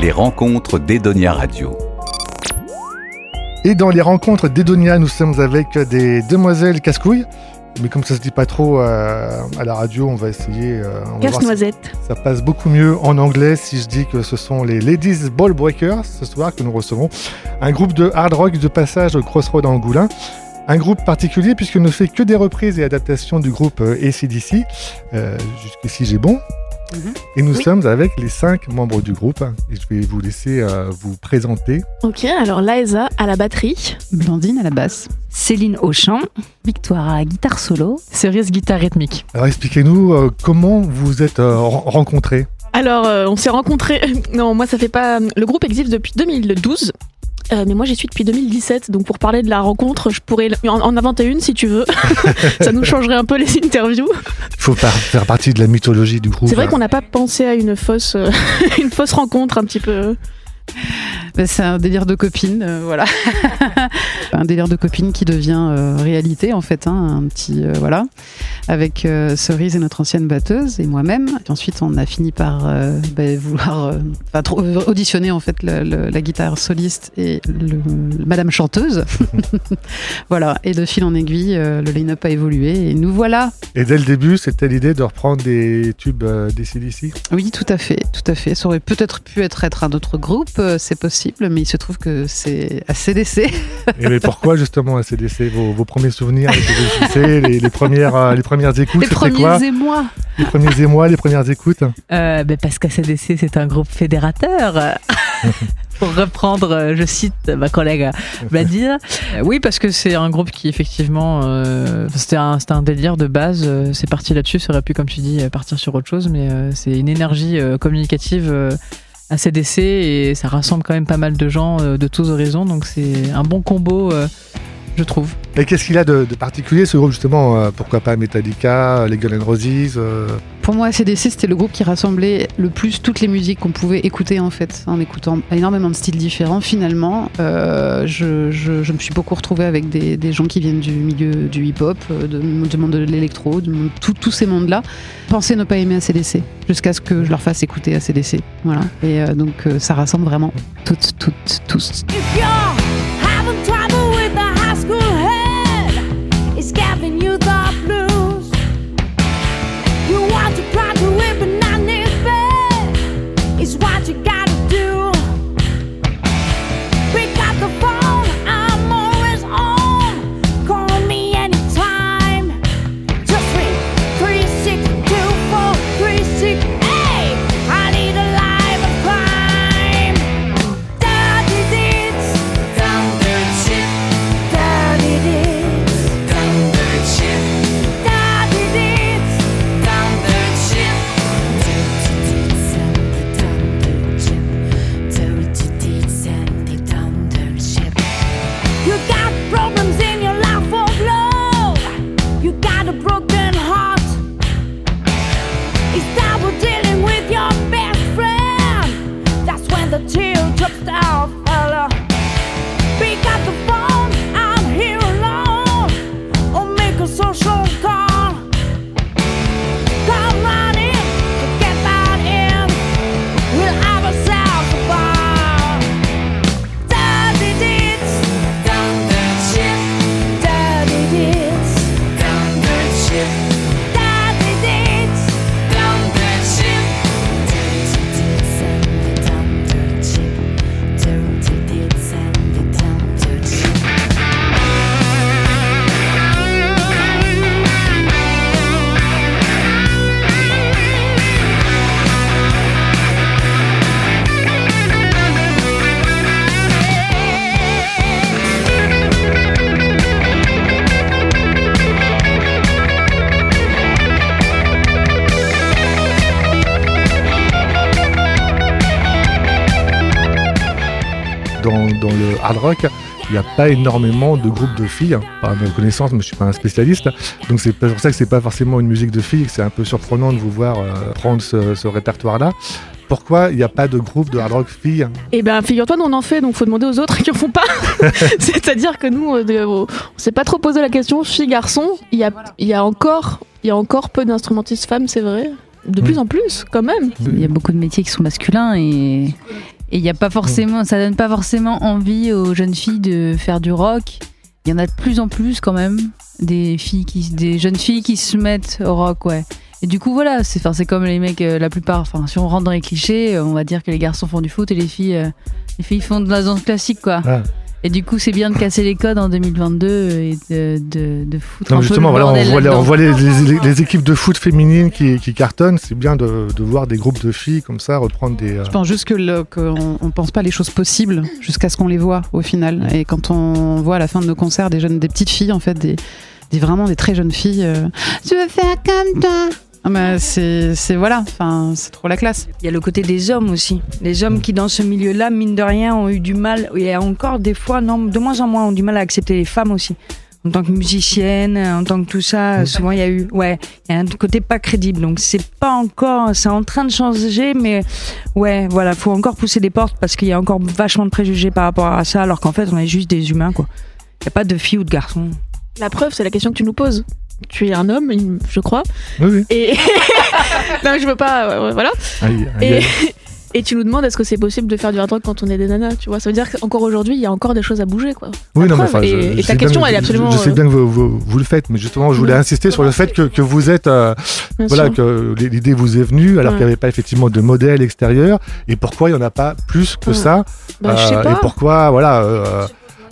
Les rencontres d'Edonia Radio. Et dans les rencontres d'Edonia, nous sommes avec des demoiselles casse-couilles. Mais comme ça se dit pas trop euh, à la radio, on va essayer. euh, on va si Casse-noisette. ça passe beaucoup mieux en anglais si je dis que ce sont les Ladies Ball Breakers ce soir que nous recevons. Un groupe de hard rock de passage au Crossroad à Angoulin. Un groupe particulier puisqu'il ne fait que des reprises et adaptations du groupe euh, ACDC. Euh, Jusqu'ici j'ai bon. Mhm. Et nous Oui. sommes avec les cinq membres du groupe. Et je vais vous laisser euh, vous présenter. Ok, alors Laïsa à la batterie. Blandine à la basse. Céline Auchan, Victoire à la guitare solo. Cerise guitare rythmique. Alors expliquez-nous euh, comment vous êtes euh, ren- rencontrés? Alors, euh, on s'est rencontrés. non, moi, ça fait pas. Le groupe existe depuis 2012. Euh, mais moi j'y suis depuis 2017, donc pour parler de la rencontre, je pourrais en, en inventer une si tu veux. ça nous changerait un peu les interviews. Il faut par- faire partie de la mythologie du groupe. C'est vrai qu'on n'a pas pensé à une fausse, euh, une fausse rencontre un petit peu. Bah, c'est un délire de copine, euh, voilà. un délire de copine qui devient euh, réalité en fait, hein, un petit euh, voilà, avec Cerise et notre ancienne batteuse et moi-même. Et ensuite, on a fini par bah, vouloir, auditionner en fait la guitare soliste et le, Madame chanteuse. voilà. Et de fil en aiguille, le line-up a évolué et nous voilà. Et dès le début, c'était l'idée de reprendre des tubes des CDC. Oui, tout à fait, tout à fait. Ça aurait peut-être pu être, être un autre groupe, c'est possible, mais il se trouve que c'est ACDC. Et mais pourquoi justement ACDC vos, vos premiers souvenirs avec ACDC, les, les premières, euh, les premières écoutes, Les premiers quoi émois. Les premiers émois, les premières écoutes Euh, ben parce qu'ACDC, c'est un groupe fédérateur. Pour reprendre, euh, je cite ma collègue Bladine. Euh, oui, parce que c'est un groupe qui, effectivement, euh, c'était un, c'était un délire de base. euh, C'est parti là-dessus. Ça aurait pu, comme tu dis, partir sur autre chose. Mais euh, c'est une énergie euh, communicative euh, ACDC et ça rassemble quand même pas mal de gens euh, de tous horizons. Donc c'est un bon combo, euh, je trouve. Et qu'est-ce qu'il a de, de particulier ce groupe justement euh, Pourquoi pas Metallica, les Guns N' Roses euh, Pour moi, ACDC, c'était le groupe qui rassemblait le plus toutes les musiques qu'on pouvait écouter, en fait, en écoutant énormément de styles différents. Finalement, euh, je, je- je me suis beaucoup retrouvée avec des, des gens qui viennent du milieu du hip-hop, euh, de- du monde de l'électro, tout- tous ces mondes-là. Pensez ne pas aimer ACDC, jusqu'à ce que je leur fasse écouter ACDC. Voilà. Et euh, donc, euh, ça rassemble vraiment toutes, toutes, tous. Hard rock, il n'y a pas énormément de groupes de filles, hein. par mes connaissances, mais je suis pas un spécialiste. Donc c'est pour ça que c'est pas forcément une musique de filles, c'est un peu surprenant de vous voir euh, prendre ce, ce répertoire-là. Pourquoi il n'y a pas de groupe de hard rock filles Eh ben, figure-toi, nous on en fait, donc faut demander aux autres qui en font pas. C'est-à-dire que nous, euh, on s'est pas trop posé la question, filles, garçons. Il y a, il y a encore, il y a encore peu d'instrumentistes femmes, c'est vrai. De plus en plus, quand même. Il y a beaucoup de métiers qui sont masculins et, Et il y a pas forcément, ça donne pas forcément envie aux jeunes filles de faire du rock. Il y en a de plus en plus quand même des filles qui, des jeunes filles qui se mettent au rock, ouais. Et du coup voilà, c'est, enfin, comme les mecs, euh, la plupart. Enfin, si on rentre dans les clichés, euh, on va dire que les garçons font du foot et les filles, euh, les filles font de la danse classique, quoi. Ah. Et du coup, c'est bien de casser les codes en 2022 et de, de, de foutre Non, un mais peu justement, le voilà, on voit, les- on voit les, les- les équipes de foot féminines qui, qui cartonnent. C'est bien de, de voir des groupes de filles comme ça reprendre des. euh, Je pense juste que qu'on on pense pas les choses possibles jusqu'à ce qu'on les voit au final. Et quand on voit à la fin de nos concerts des jeunes, des petites filles en fait, des, des vraiment des très jeunes filles. euh, je veux faire comme toi. Ah bah, c'est c'est- voilà, enfin c'est trop la classe. Il y a le côté des hommes aussi. Les hommes qui, dans ce milieu-là, mine de rien, ont eu du mal, et encore des fois, non, de moins en moins, ont du mal à accepter les femmes aussi. En tant que musicienne, en tant que tout ça, souvent il y a eu, ouais, il y a un côté pas crédible. Donc c'est pas encore, c'est en train de changer, mais ouais, voilà, faut encore pousser des portes parce qu'il y a encore vachement de préjugés par rapport à ça, alors qu'en fait on est juste des humains, quoi. Il n'y a pas de filles ou de garçons. La preuve, c'est la question que tu nous poses. Tu es un homme, je crois. Oui, oui. Et. non, je veux pas. euh, voilà. Et, tu nous demandes est-ce que c'est possible de faire du hard rock quand on est des nanas, tu vois? Ça veut dire qu'encore aujourd'hui, il y a encore des choses à bouger, quoi. Oui, non, mais enfin, je- et, je et ta question, bien- elle est absolument. Je, sais euh, bien que vous, vous- vous le faites, mais justement, je voulais Oui. insister sur le fait que, que vous êtes. euh, voilà, sûr. que l'idée vous est venue alors Ouais. qu'il n'y avait pas effectivement de modèle extérieur. Et pourquoi il n'y en a pas plus que Ouais. ça Bah, je sais euh, pas. Et pourquoi, voilà. euh,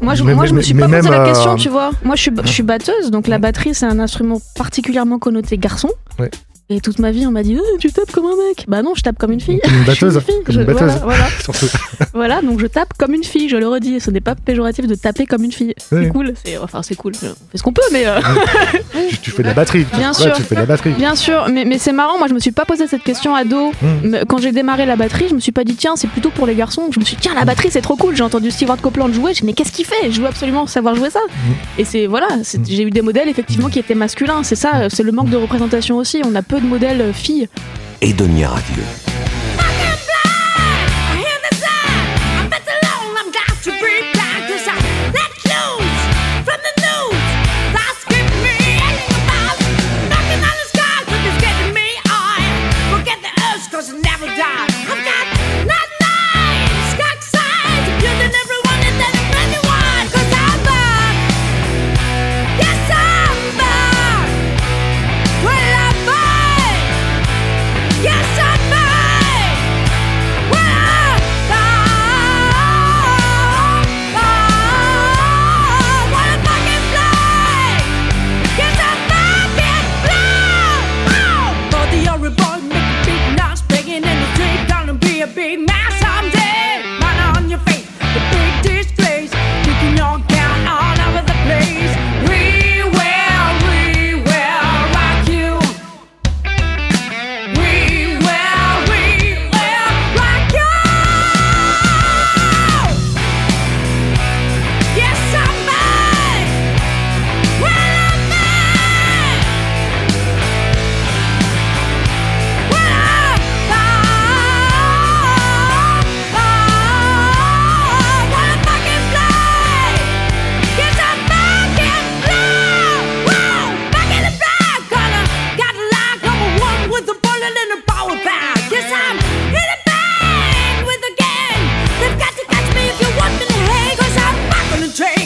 Moi, je, Mais- moi, je me suis mais pas posé la euh, question, tu vois. Moi, je suis, je suis batteuse, donc la batterie, c'est un instrument particulièrement connoté garçon. Ouais. Et toute ma vie, on m'a dit Euh, Tu tapes comme un mec. Bah non, je tape comme une fille. Comme une batteuse, fille. comme Je- une batteuse. Voilà, voilà. Voilà, donc je tape comme une fille, je le redis. Ce n'est pas péjoratif de taper comme une fille. Oui. C'est cool. Enfin, c'est cool. On fait ce qu'on peut, mais. euh, tu, tu fais de la batterie. Bien Ouais, sûr. Tu fais de la batterie. Bien sûr, mais, mais c'est marrant, moi je me suis pas posé cette question ado. Hmm. Mais Quand j'ai démarré la batterie, je me suis pas dit tiens, c'est plutôt pour les garçons. Je me suis dit tiens, la batterie c'est trop cool. J'ai entendu Stewart Copeland jouer, j'ai dit mais qu'est-ce qu'il fait? Je veux absolument savoir jouer ça. Et c'est voilà, Hmm. j'ai eu des modèles effectivement qui étaient masculins. C'est ça, c'est le manque de représentation aussi. On a peu de modèles filles. Edonia Radio. I hear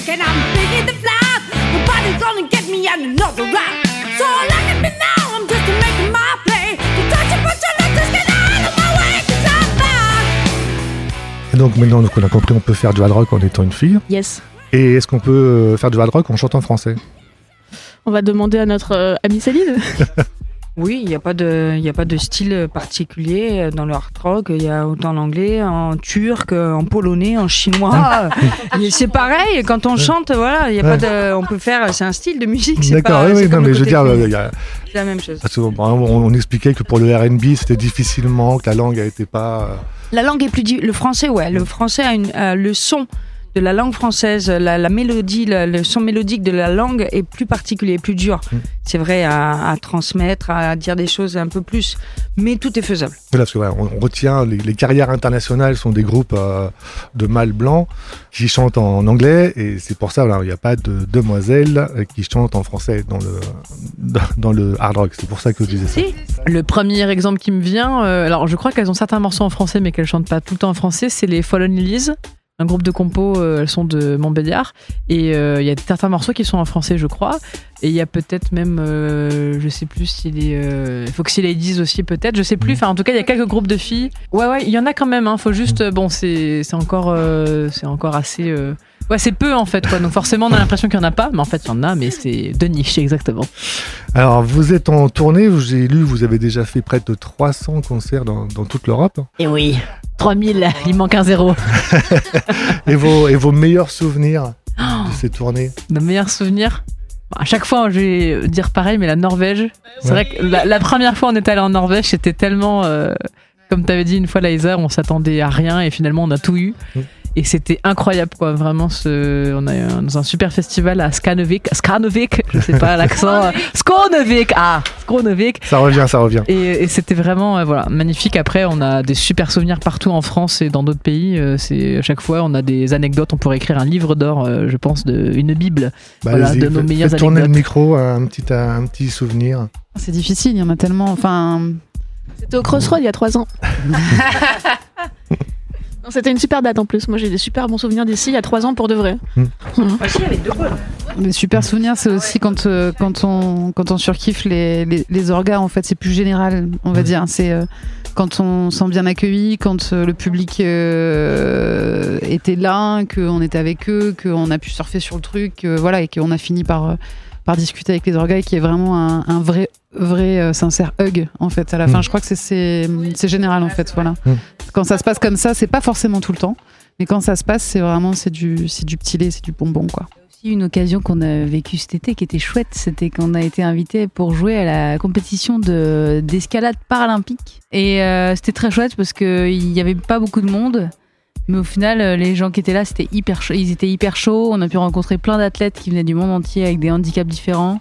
and I'm big the flat. Nobody's gonna get me on another rap. So look at me now. I'm just making my play. The touch of but you just get out of my way. Cause I'm back. Et donc maintenant donc, on a compris, on peut faire du hard rock en étant une fille. Yes. Et est-ce qu'on peut euh, faire du hard rock en chantant français? On va demander à notre euh, amie Céline. Oui, il n'y a, pas de- il y a pas de style particulier dans le hard rock. Il y a autant en anglais, en turc, en polonais, en chinois. Et c'est pareil, quand on chante, voilà, il y a pas de, on peut faire, c'est un style de musique. D'accord, oui, oui, non, mais je veux dire, féminin. il y a- c'est la même chose. parce que, bon, on, on expliquait que pour le RB, c'était difficilement, que la langue n'était pas. euh, La langue est plus. Le français, ouais, le français a, une, a le son de la langue française, la, la mélodie, le, le son mélodique de la langue est plus particulier, plus dur. Mm. C'est vrai à, à transmettre, à dire des choses un peu plus, mais tout est faisable. Voilà, parce que voilà, on, on retient les, les carrières internationales sont des groupes euh, de mâles blancs qui chantent en anglais et c'est pour ça il n'y a pas de demoiselles euh, qui chantent en français dans le dans, dans le hard rock. C'est pour ça que je disais ça. Si. Le premier exemple qui me vient, euh, alors je crois qu'elles ont certains morceaux en français, mais qu'elles chantent pas tout le temps en français, c'est les Fallen Lilies, un groupe de compos, euh, elles sont de Montbéliard, et euh, il y a certains morceaux qui sont en français, je crois, et il y a peut-être même, euh, je sais plus si les euh, Foxy Ladies aussi peut-être, je sais plus, enfin en tout cas il y a quelques groupes de filles. Ouais ouais, il y en a quand même, hein, faut juste, euh, bon c'est c'est encore, euh, c'est encore assez... Ouais, c'est peu en fait, quoi. Donc forcément, on a l'impression qu'il n'y en a pas, mais en fait, il y en a, mais c'est de niche, exactement. Alors vous êtes en tournée, j'ai lu, vous avez déjà fait près de 300 concerts dans, dans toute l'Europe. Et oui, 3000, il manque un zéro. Et vos, et vos meilleurs souvenirs Oh. de ces tournées? De meilleurs souvenirs? À chaque fois, je vais dire pareil, mais la Norvège, c'est Ouais. vrai que la, la première fois on est allé en Norvège, c'était tellement. euh, comme tu avais dit une fois, Liza, on s'attendait à rien et finalement on a tout eu. Et c'était incroyable, quoi. Vraiment, ce... on a eu un- dans un super festival à Skanevik. Skanevik, je sais pas l'accent. Skanevik Ah Skanevik Ça revient, ça revient. Et, et c'était vraiment euh, voilà, magnifique. Après, on a des super souvenirs partout en France et dans d'autres pays. Euh, C'est à chaque fois, on a des anecdotes. On pourrait écrire un livre d'or, euh, je pense, de, une bible. Bah, Voilà, de nos faites- meilleures faites tourner le anecdotes. micro, un petit, un petit souvenir. C'est difficile, il y en a tellement. Enfin, C'était au Crossroad il y a trois ans. C'était une super date en plus. Moi j'ai des super bons souvenirs d'ici il y a trois ans pour de vrai. les super souvenirs, c'est aussi quand, euh, quand, on, quand on surkiffe les, les, les orgas, en fait, c'est plus général, on va Mhm. dire. C'est euh, quand on se sent bien accueilli, quand euh, le public euh, était là, qu'on était avec eux, qu'on a pu surfer sur le truc, euh, voilà, et qu'on a fini par, par discuter avec les et qui est vraiment un, un vrai, vrai euh, sincère hug, en fait, à la fin. Mhm. Je crois que c'est- général, en fait, voilà. Mhm. Quand ça se passe comme ça, c'est pas forcément tout le temps. Mais quand ça se passe, c'est vraiment c'est du, c'est du petit lait, c'est du bonbon, quoi. aussi une occasion qu'on a vécue cet été qui était chouette, c'était qu'on a été invité pour jouer à la compétition de d'escalade paralympique. Et euh, c'était très chouette parce qu'il n'y avait pas beaucoup de monde. Mais au final, euh, les gens qui étaient là, c'était hyper chaud. Ils étaient hyper chauds. On a pu rencontrer plein d'athlètes qui venaient du monde entier avec des handicaps différents.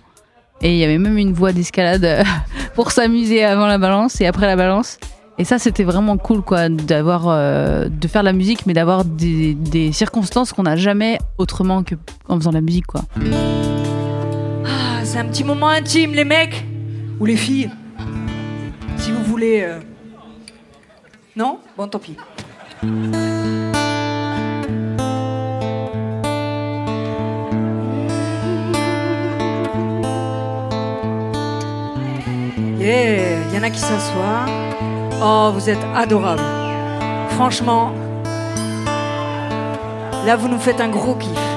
Et il y avait même une voie d'escalade euh, pour s'amuser avant la balance et après la balance. Et ça, c'était vraiment cool, quoi, d'avoir, euh, de faire la musique, mais d'avoir des, circonstances qu'on n'a jamais autrement que en faisant la musique, quoi. Ah, c'est un petit moment intime, les mecs ou les filles. Si vous voulez. euh. Non? Bon, tant pis. Yeah, y en a qui s'assoient. Oh, vous êtes adorables. Franchement, là, vous nous faites un gros kiff.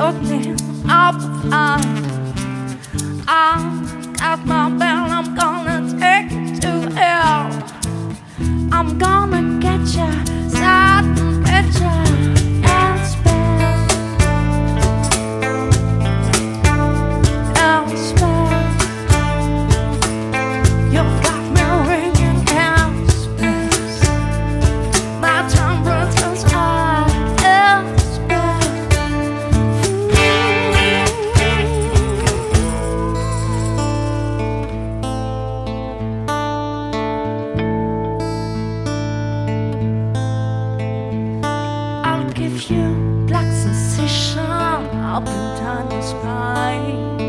Opening fight. I got my bell, I'm gonna take it to hell. I'm gonna get ya, oftentimes mine.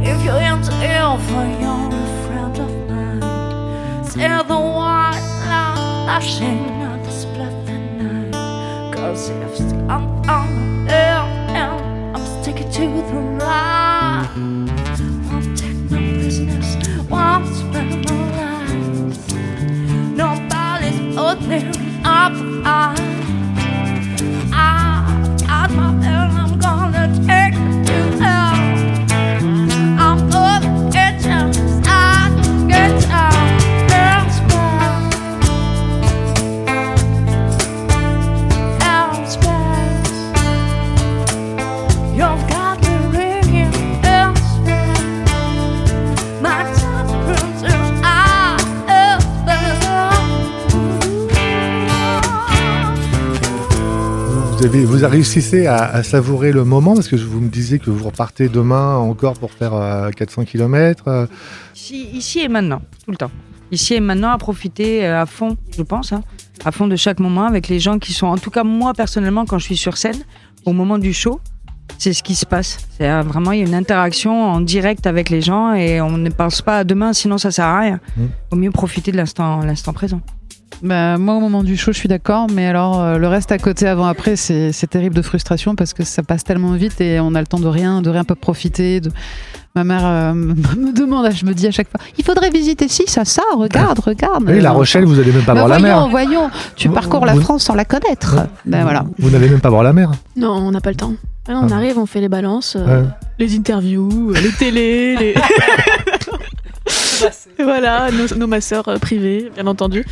If you ain't ever you're a friend of mine, say the white line, lashing at the split the night. Cause if I'm on the air and I'm sticking to the right. won't take no business, won't spend my life. Nobody's opening up. I vous réussissez à, savourer le moment parce que vous me disiez que vous repartez demain encore pour faire euh, 400 km. Ici, ici et maintenant, tout le temps. Ici et maintenant, à profiter euh, à fond, je pense, hein, à fond de chaque moment avec les gens qui sont, en tout cas moi personnellement, quand je suis sur scène, au moment du show, c'est ce qui se passe. C'est vraiment, il y a une interaction en direct avec les gens et on ne pense pas à demain, sinon ça sert à rien. Mm. Au mieux profiter de l'instant, l'instant présent. Bah, moi, au moment du show, je suis d'accord, mais alors euh, le reste à côté, avant, après, c'est c'est terrible de frustration parce que ça passe tellement vite et on a le temps de rien, de rien pas profiter. De... Ma mère euh, me demande, je me dis à chaque fois, il faudrait visiter ci, ça, ça, regarde, regarde. Oui, La Rochelle, vous allez même pas bah, voir la mer. voyons, tu Vous- parcours la France sans la connaître. Ben voilà. Vous n'allez même pas voir la mer. Non, on n'a pas le temps. Ah on Ah. arrive, on fait les balances, euh, Ouais. les interviews, euh, les télés, les... Voilà, nos, nos masseurs euh, privés, bien entendu.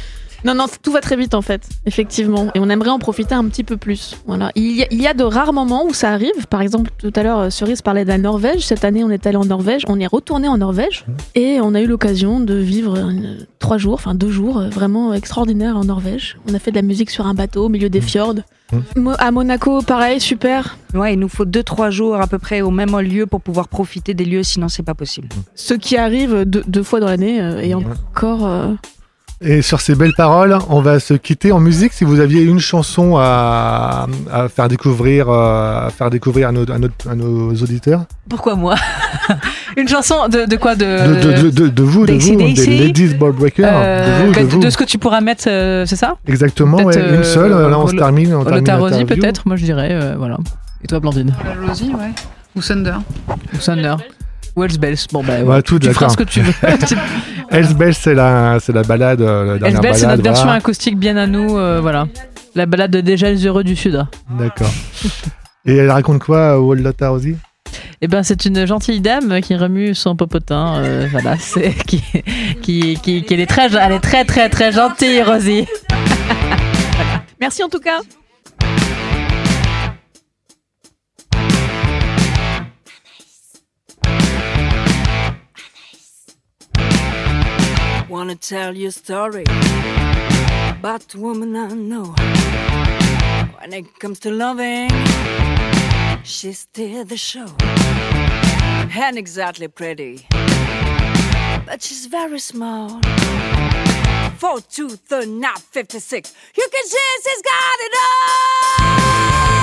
Non, non, tout va très vite en fait, effectivement. Et on aimerait en profiter un petit peu plus. Voilà. Il y, a, il y a de rares moments où ça arrive. Par exemple, tout à l'heure, euh, Cerise parlait de la Norvège. Cette année, on est allé en Norvège. On est retourné en Norvège. Et on a eu l'occasion de vivre euh, trois jours, enfin deux jours, euh, vraiment extraordinaires en Norvège. On a fait de la musique sur un bateau au milieu des fjords. Mo- À Monaco, pareil, super. Ouais, il nous faut 2-3 jours à peu près au même lieu pour pouvoir profiter des lieux, sinon c'est pas possible. Ce qui arrive deux, deux fois dans l'année euh, et encore. euh, Et sur ces belles paroles, on va se quitter en musique. Si vous aviez une chanson à, à faire découvrir, euh, à faire découvrir à nos, à notre- à nos auditeurs, Pourquoi moi Une chanson de, de quoi de, de, de, de, de- de vous, de vous, des Ladies Ball Breaker, Euh, de vous, de de, vous. ce que tu pourras mettre, euh, c'est ça Exactement, ouais, une euh, seule. Là, on se termine. On Rosie l'interview. peut-être, moi je dirais, euh, voilà. Et toi Blandine La ouais. Ou Thunder. Ou Thunder Bells, bon bah Ouais, tout, tu feras ce que tu veux. Hells Bells, c'est la, c'est la balade, euh, la c'est notre version voilà. acoustique bien à nous, euh, voilà. La balade de Déjà les heureux du Sud. D'accord. Et elle raconte quoi, Wallata Rosie? Eh ben, c'est une gentille dame qui remue son popotin, euh, voilà, c'est qui, qui, qui, qui- elle est très, elle est très, très, très gentille, Rosie. Merci en tout cas. Wanna tell you a story about the woman I know. When it comes to loving, she's still the show. Ain't exactly pretty, but she's very smart. Four, two, third, not 56. You can see she's got it all.